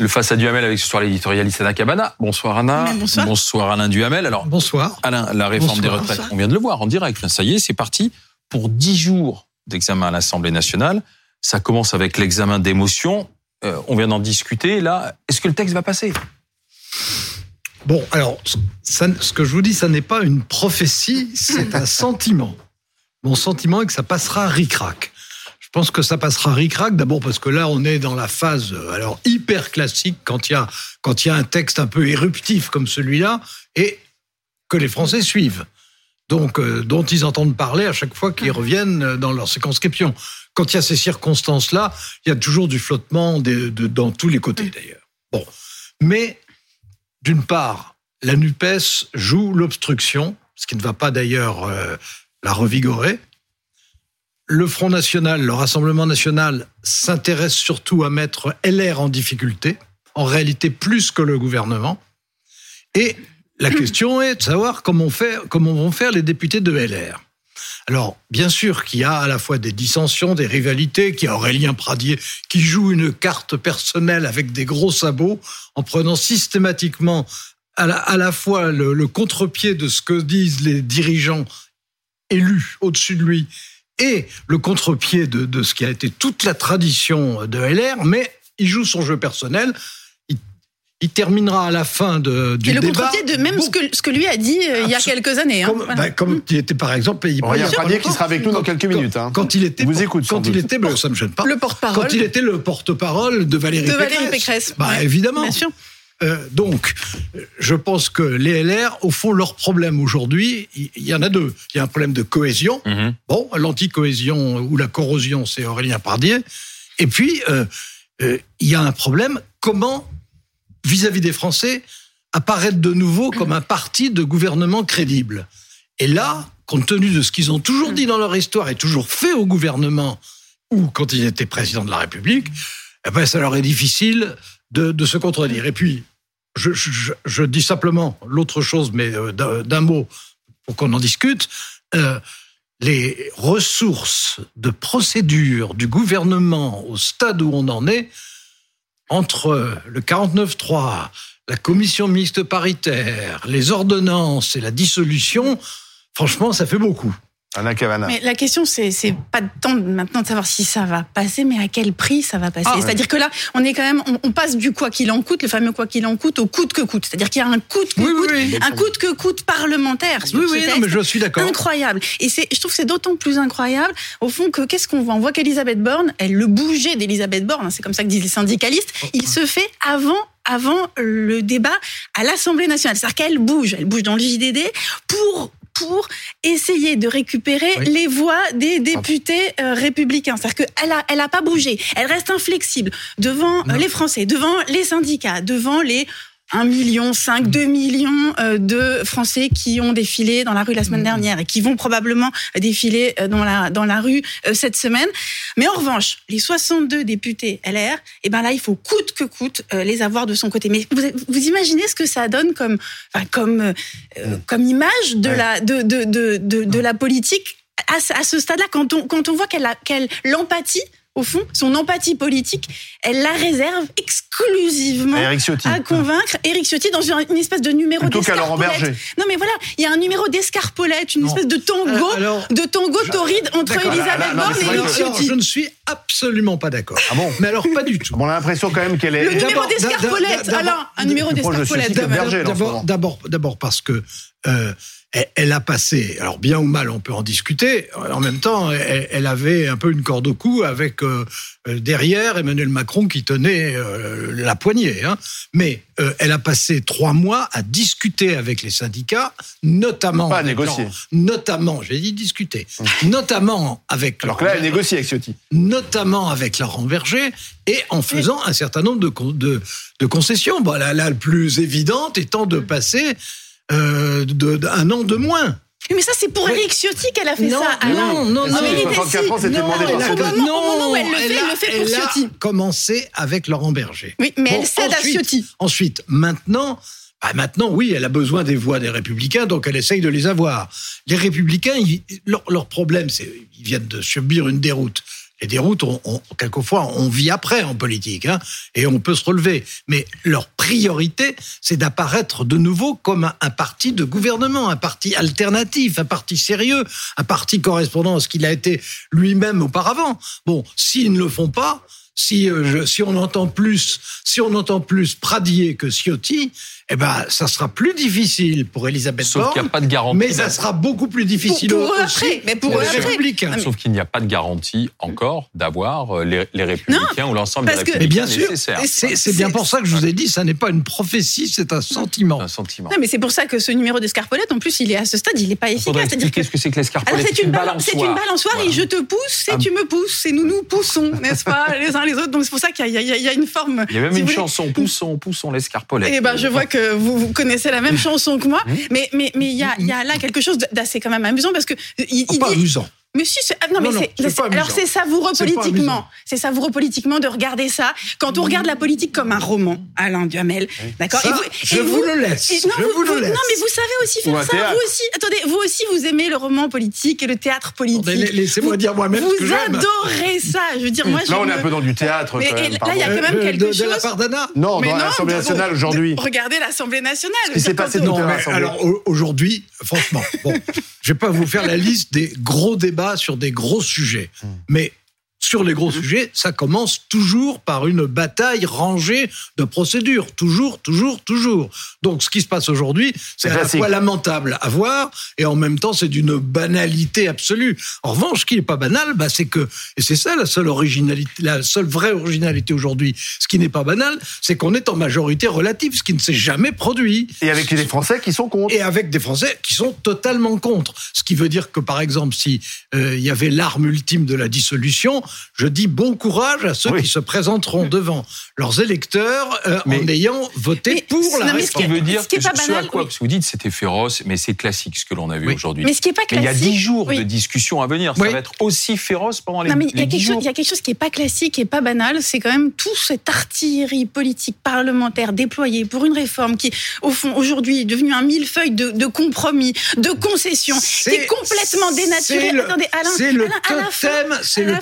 Le face à Duhamel avec ce soir l'éditorialiste Anna Cabana. Bonsoir Anna. Bonsoir. Bonsoir Alain Duhamel. Alors, Bonsoir. Alain, la réforme Bonsoir. des retraites, on vient de le voir en direct. Ça y est, c'est parti pour 10 jours d'examen à l'Assemblée nationale. Ça commence avec l'examen d'émotion. Euh, on vient d'en discuter. Là, est-ce que le texte va passer? Bon, alors, ça- ce que je vous dis, ça n'est pas une prophétie, c'est un sentiment. Mon sentiment est que ça passera ric-rac. Je pense que ça passera ric-rac, d'abord parce que là, on est dans la phase euh, alors hyper classique quand il y a, quand il y a un texte un peu éruptif comme celui-là et que les Français suivent. Donc, euh, dont ils entendent parler à chaque fois qu'ils reviennent euh, dans leur circonscription. Quand il y a ces circonstances-là, il y a toujours du flottement de- de- dans tous les côtés d'ailleurs. Bon. Mais d'une part, la NUPES joue l'obstruction, ce qui ne va pas d'ailleurs euh, la revigorer. Le Front National, le Rassemblement National s'intéresse surtout à mettre LR en difficulté, en réalité plus que le gouvernement. Et la question est de savoir comment, vont faire les députés de LR. Alors, bien sûr qu'il y a à la fois des dissensions, des rivalités, qu'il y a Aurélien Pradier qui joue une carte personnelle avec des gros sabots en prenant systématiquement à la, à la fois le, le contre-pied de ce que disent les dirigeants élus au-dessus de lui et le contre-pied de, de ce qui a été toute la tradition de LR, mais il joue son jeu personnel. Il, il terminera à la fin de, du Et le débat. contre-pied de même ce que, ce que lui a dit euh, il y a quelques années. hein. Comme, Voilà. bah, comme il était par exemple, il, Aurélien il y a pas Pradier qui longtemps, sera avec nous dans quelques quand- minutes, hein. Quand il était, vous écoute, quand il doute. était, bon, ça me gêne pas. Le porte-parole. Quand il était le porte-parole de Valérie De Pécresse. Valérie Pécresse, Bah, ouais. évidemment. Bien sûr. Euh, donc, je pense que les LR, au fond, leur problème aujourd'hui, il y, en a deux. Il y a un problème de cohésion. Bon, l'anti-cohésion ou la corrosion, c'est Aurélien Pardier. Et puis, euh, euh, il y a un problème, comment, vis-à-vis des Français, apparaître de nouveau comme un parti de gouvernement crédible. Et là, compte tenu de ce qu'ils ont toujours dit dans leur histoire et toujours fait au gouvernement, ou quand ils étaient président de la République, eh ben, ça leur est difficile de, se contredire. Et puis, je, dis simplement l'autre chose, mais euh, d'un d'un mot pour qu'on en discute. Euh, les ressources de procédure du gouvernement au stade où on en est, entre le 49-3, la commission mixte paritaire, les ordonnances et la dissolution, franchement, ça fait beaucoup. Anna Cavana. Mais la question, c'est pas de temps maintenant de savoir si ça va passer, mais à quel prix ça va passer. Ah. C'est-à-dire que là, on est quand même, on, on passe du quoi qu'il en coûte, le fameux quoi qu'il en coûte, au coûte que coûte. C'est-à-dire qu'il y a un coûte que Oui, coûte, oui. un coûte que coûte parlementaire. Oui, oui, non, mais je suis d'accord. Incroyable. Et c'est, je trouve que c'est d'autant plus incroyable, au fond, que qu'est-ce qu'on voit? On voit qu'Elisabeth Borne, elle, le bouger d'Elisabeth Borne, hein, c'est comme ça que disent les syndicalistes, il se fait avant avant le débat à l'Assemblée nationale. C'est-à-dire qu'elle bouge, elle bouge dans le JDD pour pour essayer de récupérer Oui. les voix des députés euh, républicains. C'est-à-dire qu'elle a, elle a pas bougé. Elle reste inflexible devant euh, Non. les Français, devant les syndicats, devant les 1 million, 5, 2 millions euh, de Français qui ont défilé dans la rue la semaine dernière et qui vont probablement défiler euh, dans la, dans la rue euh, cette semaine. Mais en revanche, les 62 députés LR, eh ben là, il faut coûte que coûte les avoir de son côté. Mais vous, vous imaginez ce que ça donne comme, enfin, comme, euh, euh, comme image de, Ouais. la, de, de, de, de, de la politique à, ce- à ce stade-là, quand on, quand on voit qu'elle a qu'elle l'empathie, au fond, son empathie politique, elle la réserve exclusivement Eric Ciotti. à convaincre Éric Ciotti dans une, une espèce de numéro d'escarpolette. Berger. Non mais voilà, il y a un numéro d'escarpolette, une Non. espèce de tango, Euh, alors- de tango torride entre. Elisabeth Borne et Alors, Ciotti. je ne suis absolument pas d'accord. Ah bon Mais alors, pas du tout. Bon, on a l'impression quand même qu'elle est. Le numéro D'abord- d'escarpolette, alors un numéro d'escarpolette d'abord, d'abord parce que euh, elle, a passé, alors bien ou mal, on peut en discuter. En même temps, elle, elle avait un peu une corde au cou avec euh, euh, derrière Emmanuel Macron qui tenait euh, la poignée. hein. Mais euh, elle a passé trois mois à discuter avec les syndicats, notamment. Pas à avec négocier. Laurent- notamment, j'ai dit discuter, notamment avec. Alors que là, elle Laurent- négocie avec Ciotti. notamment avec Laurent Berger, et en faisant un certain nombre de, con- de, de concessions. Bon, la, la plus évidente étant de passer euh, de- d'un an de moins. Mais ça c'est pour Oui. Éric Ciotti qu'elle a fait Non, ça. non, non, en non. vérité, 64 ans, c'était Non, demandé elle par a- Ciotti. Au moment- au moment où elle le fait, elle elle a- le fait pour elle a Ciotti. commencé avec Laurent Berger. Oui, mais Bon, elle cède à ensuite- Ciotti. Ensuite, maintenant, Bah, maintenant, oui, elle a besoin des voix des républicains, donc elle essaye de les avoir. Les républicains, ils- leur, leur problème, c'est ils viennent de subir une déroute. Les déroutes, on, on- quelquefois, on vit après en politique, hein, et on peut se relever. Mais leur priorité, c'est d'apparaître de nouveau comme un, parti de gouvernement, un parti alternatif, un parti sérieux, un parti correspondant à ce qu'il a été lui-même auparavant. Bon, s'ils ne le font pas, si, euh, si on entend plus, si on entend plus Pradier que Ciotti, eh ben, ça sera plus difficile pour Elisabeth Sauf qu'il n'y a pas de garantie. mais ça sera beaucoup plus difficile Pour- pour eux aussi après, mais pour pour eux les après. républicains. Sauf qu'il n'y a pas de garantie encore d'avoir euh, les, les républicains ou l'ensemble des que- Mais républicains bien sûr, c'est c'est bien pour ça que je vous ai dit, ça n'est pas une prophétie, c'est un sentiment. un sentiment. Non, mais c'est pour ça que ce numéro d'escarpolette, en plus, il est à ce stade, il n'est pas Il faudrait efficace. Expliquer que ce que c'est que l'escarpolette. alors c'est une, c'est une balançoire. Voilà. et je te pousse et Ah. tu me pousses et nous nous poussons, n'est-ce pas, les uns les autres. Donc c'est pour ça qu'il y, a- y y une forme. Il y a même si une chanson, poussons, poussons l'escarpolette. Eh ben, je vois que vous, vous connaissez la même chanson que moi, mais mais mais il y a, il y a là quelque chose d'assez quand même amusant parce que il, Oh, il pas dit. amusant. Mais si, c'est- ah, non, mais Non, non, c'est- c'est c'est- pas alors c'est savoureux politiquement. C'est savoureux politiquement de regarder ça. Quand on regarde la politique comme un roman, Alain Duhamel, d'accord? Ça, Et vous- je et vous le laisse. et non, je vous- vous le vous- laisse. non, mais vous savez aussi faire ça. théâtre. Vous aussi, attendez, vous aussi, vous aimez le roman politique et le théâtre politique. Laissez-moi Vous- dire moi-même ce que Vous j'aime. adorez ça. Je veux dire, moi, je Là, on est un peu dans du théâtre. Mais- quand et même, là, il y a quand même Euh, quelque de, de la chose- part d'Anna Non, Mais dans l'Assemblée nationale aujourd'hui. Regardez l'Assemblée nationale. Ce qui s'est passé l'Assemblée. alors au- aujourd'hui, franchement, bon, je vais pas vous faire la liste des gros débats sur des gros sujets, Hmm. mais sur les gros sujets, ça commence toujours par une bataille rangée de procédures, toujours, toujours, toujours. Donc, ce qui se passe aujourd'hui, c'est à la fois lamentable à voir et en même temps, c'est d'une banalité absolue. En revanche, ce qui n'est pas banal, bah, c'est que, et c'est ça la seule originalité, la seule vraie originalité aujourd'hui. Ce qui n'est pas banal, c'est qu'on est en majorité relative, ce qui ne s'est jamais produit Et avec les Français qui sont contre. et avec des Français qui sont totalement contre. Ce qui veut dire que, par exemple, si euh, il y avait l'arme ultime de la dissolution, je dis bon courage à ceux Oui. qui se présenteront devant leurs électeurs euh, Mais- en ayant voté Mais- pour la non, mais Ce qui veut dire ce qui est pas ce banal, à quoi oui. parce que vous dites c'était féroce, mais c'est classique ce que l'on a vu Oui. aujourd'hui. Mais ce qui est pas Mais il y a classique. dix jours oui. de discussion à venir. Oui. Ça va être aussi féroce pendant les, Non, mais il y, a dix quelque chose, jours. il y a quelque chose qui est pas classique et pas banal, c'est quand même toute cette artillerie politique parlementaire déployée pour une réforme qui, au fond, aujourd'hui est devenue un millefeuille de, de compromis, de concessions, qui C'est- est complètement dénaturée. c'est le- Attendez, Alain, C'est le Alain, totem, c'est le la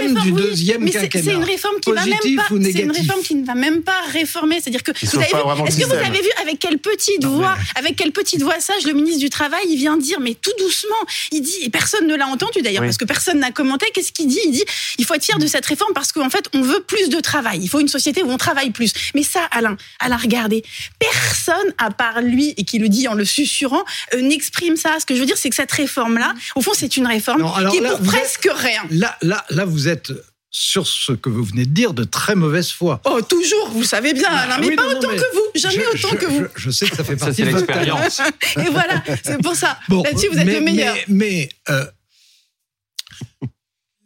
réforme, du oui, deuxième mais c'est- quinquennat. C'est une réforme qui va même Positif pas. ou C'est une négatif réforme qui ne va même pas réformer. C'est-à-dire que vous avez vu. Est-ce que vous avez vu avec quelle petite Non, voix, mais- avec quelle petite voix sage le ministre du Travail, il vient dire, mais tout doucement, il dit, et personne ne l'a entendu d'ailleurs, Oui. parce que personne n'a commenté. Qu'est-ce qu'il dit? Il dit, il faut être fier de cette réforme parce qu'en fait, on veut plus de travail. Il faut une société où on travaille plus. Mais ça, Alain, Alain, regardez, personne à part lui et qui le dit en le susurrant euh, n'exprime ça. Ce que je veux dire, c'est que cette réforme-là, au fond, c'est une réforme Non, alors qui est là, pour êtes- presque rien. Là, là, là, vous êtes sur ce que vous venez de dire de très mauvaise foi. Oh, toujours, vous savez bien, Alain, mais Ah oui, pas non, non, autant mais que vous, jamais je, autant je- que vous. Je, je sais que ça fait Ça, partie c'est de l'expérience. Et voilà, c'est pour ça. Bon, Là-dessus, vous êtes mais, le meilleur. Mais, mais, euh,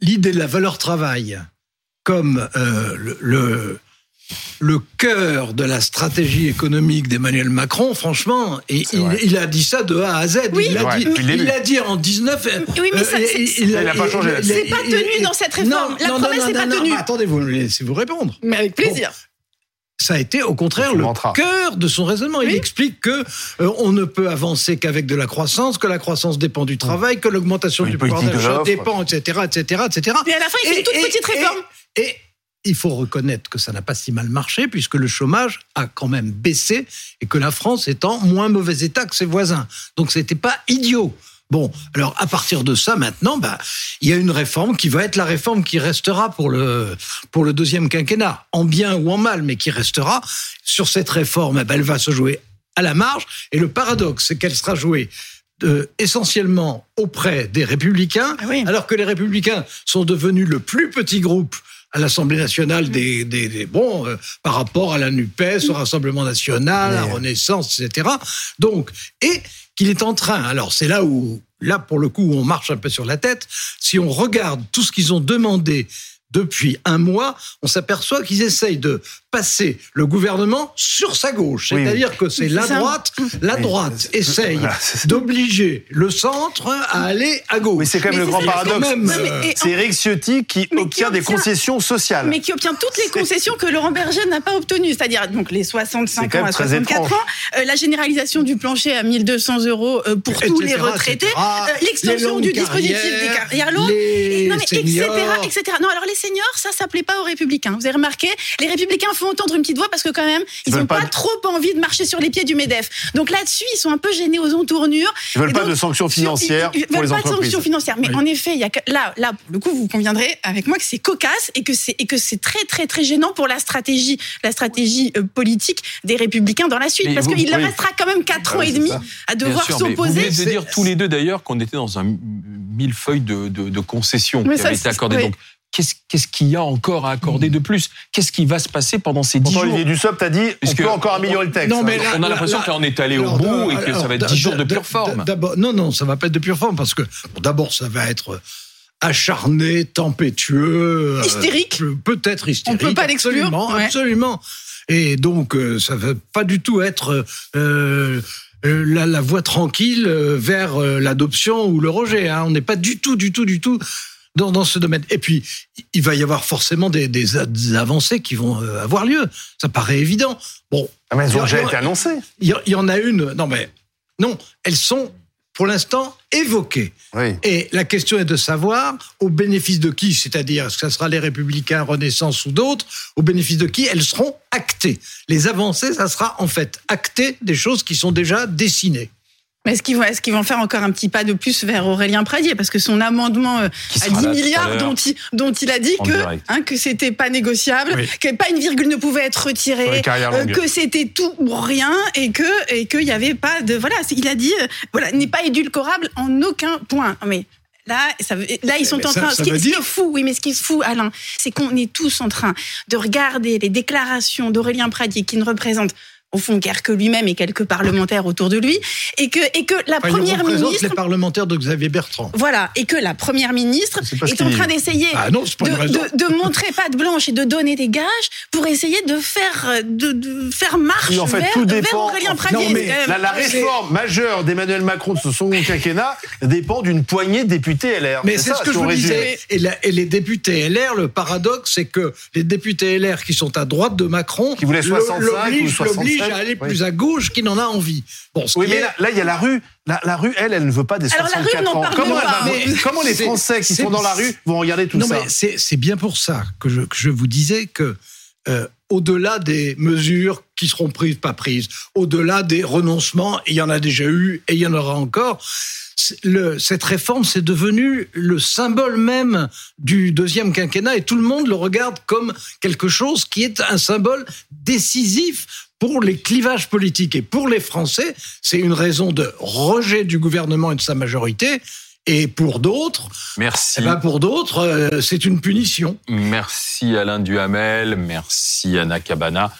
l'idée de la valeur travail comme euh, le, le, le cœur de la stratégie économique d'Emmanuel Macron, franchement, et il, a dit ça de A à Z. Oui. il l'a dit, dit en 19. euh, Oui, mais ça, c'est- Il a pas changé là-dessus. C'est pas tenu dans cette réforme. La promesse n'est pas tenue. mais attendez, vous laissez-vous répondre. Mais avec plaisir. Ça a été au contraire le cœur de son raisonnement. Il explique que euh, on ne peut avancer qu'avec de la croissance, que la croissance dépend du travail, que l'augmentation du pouvoir d'achat dépend, etc., etc., etc. Mais à la fin, il fait une toute petite réforme. Et, et il faut reconnaître que ça n'a pas si mal marché puisque le chômage a quand même baissé et que la France est en moins mauvais état que ses voisins. Donc c'était pas idiot. Bon, alors à partir de ça, maintenant, bah, il y a une réforme qui va être la réforme qui restera pour le pour le deuxième quinquennat, en bien ou en mal, mais qui restera. Sur cette réforme, eh ben, elle va se jouer à la marge. Et le paradoxe, c'est qu'elle sera jouée euh, essentiellement auprès des républicains, Ah oui. alors que les républicains sont devenus le plus petit groupe à l'Assemblée nationale des, des, des- bon euh, par rapport à la Nupes, au Rassemblement national, à Mais- Renaissance, etc. Donc et qu'il est en train. Alors c'est là où là pour le coup on marche un peu sur la tête. Si on regarde tout ce qu'ils ont demandé depuis un mois, on s'aperçoit qu'ils essayent de passer le gouvernement sur sa gauche. Oui. C'est-à-dire que c'est la droite, la Oui. droite essaye Voilà, d'obliger le centre à aller à gauche. Mais c'est quand même Mais le grand paradoxe. C'est Eric Ciotti qui Mais qui obtient des concessions sociales. mais qui obtient toutes les concessions que Laurent Berger n'a pas obtenues, c'est-à-dire donc les 65 C'est quand ans à très 64 étrange. ans, euh, la généralisation du plancher à 1200 euros euh, pour tous etc., les retraités, etc., euh, l'extension du dispositif des carrières, longues, les et- non, mais seniors. etc., etc. Non, alors les seniors, ça, ça plaît pas aux républicains. Vous avez remarqué, les républicains font entendre une petite voix parce que quand même, ils veulent n'ont pas pas, de- trop envie de marcher sur les pieds du MEDEF. Donc là-dessus, ils sont un peu gênés aux entournures. Ils veulent Et pas de sanctions financières ils- ils pour veulent les pas de sanctions financières. Mais Oui. en effet, il y a que- là, là, pour le coup, vous conviendrez avec moi que c'est cocasse et que c'est et que c'est très très très gênant pour la stratégie, la stratégie euh, parce des républicains dans la suite, Mais parce qu'il leur restera quand même quatre Ah ans et demi ça. à devoir mais Vous s'opposer. venez de dire tous les deux d'ailleurs qu'on était dans un millefeuille de, de, de concessions Mais qui ça, avaient été accordées. oui. Donc, qu'est-ce qu'il y a encore à accorder de plus? Qu'est-ce qui va se passer pendant ces dix Pourtant, jours? Olivier Dussopt a dit on peut encore améliorer le texte. Non, mais là- On a l'impression là- que là, on est allé au Alors, bout et que ça va être d- 10 jours de pure forme. Non, non, ça va pas être de pure forme parce que bon, d'abord, ça va être acharné, tempétueux, euh, Hystérique. pe- peut-être hystérique. On peut pas l'exclure, Absolument, ouais. absolument. Et donc, euh, ça va pas du tout être euh, euh, la, la voie tranquille euh, vers euh, l'adoption ou le rejet. hein. On n'est pas du tout, du tout, du tout dans, dans ce domaine. Et puis, il va y avoir forcément des, des a- des avancées qui vont euh, avoir lieu. Ça paraît évident. Bon, Ah, mais elles ont déjà été annoncées. il y, il y en a une. Non, mais non, elles sont pour l'instant évoquées. Oui. Et la question est de savoir au bénéfice de qui, c'est-à-dire est-ce que ce sera les Républicains, Renaissance ou d'autres, au bénéfice de qui elles seront actées. Les avancées, ça sera en fait acté des choses qui sont déjà dessinées. Mais est-ce qu'ils vont, est-ce qu'ils vont faire encore un petit pas de plus vers Aurélien Pradier? Parce que son amendement euh, Qui à sera 10 là tout à milliards dont il, dont il a dit En que, hein, que c'était pas négociable, Oui. que pas une virgule ne pouvait être retirée, euh, que c'était tout ou rien et que et qu'il y avait pas de voilà. Il a dit euh, voilà n'est pas édulcorable en aucun point. Mais Là, ça veut- là, ils sont mais en ça- train. ça ce, qui, veut ce qui dire- est fou, oui, mais ce qui est fou, Alain, c'est qu'on est tous en train de regarder les déclarations d'Aurélien Pradier, qui ne représente au fond guère que lui-même et quelques parlementaires autour de lui, et que et que la première ministre, les parlementaires de Xavier Bertrand, voilà, et que la première ministre est, en train d'essayer ah de, montrer patte blanche et de donner des gages pour essayer de faire de, de faire marche vers, vers, Aurélien Pradier. Non, mais la, réforme majeure d'Emmanuel Macron de ce second quinquennat dépend d'une poignée de députés LR. Mais c'est ce que je vous disais. Et, et, les députés LR, le paradoxe, c'est que les députés LR qui sont à droite de Macron, qui voulaient 65 ou 65 à aller plus à gauche qu'il n'en a envie. Bon, oui, mais là, il y a la rue. La, rue, elle, elle ne veut pas des Alors, la rue, ans. Comment, pas. Comment les Français qui sont dans la rue vont regarder tout non, ça C'est bien pour ça que je, vous disais que, euh, au-delà des mesures qui seront prises, pas prises, au-delà des renoncements, il y en a déjà eu et il y en aura encore, cette réforme, c'est devenu le symbole même du deuxième quinquennat et tout le monde le regarde comme quelque chose qui est un symbole décisif pour les clivages politiques et pour les Français. C'est une raison de rejet du gouvernement et de sa majorité. Et pour d'autres, Merci. eh ben pour d'autres, euh, c'est une punition. Merci Alain Duhamel, merci Anna Cabana.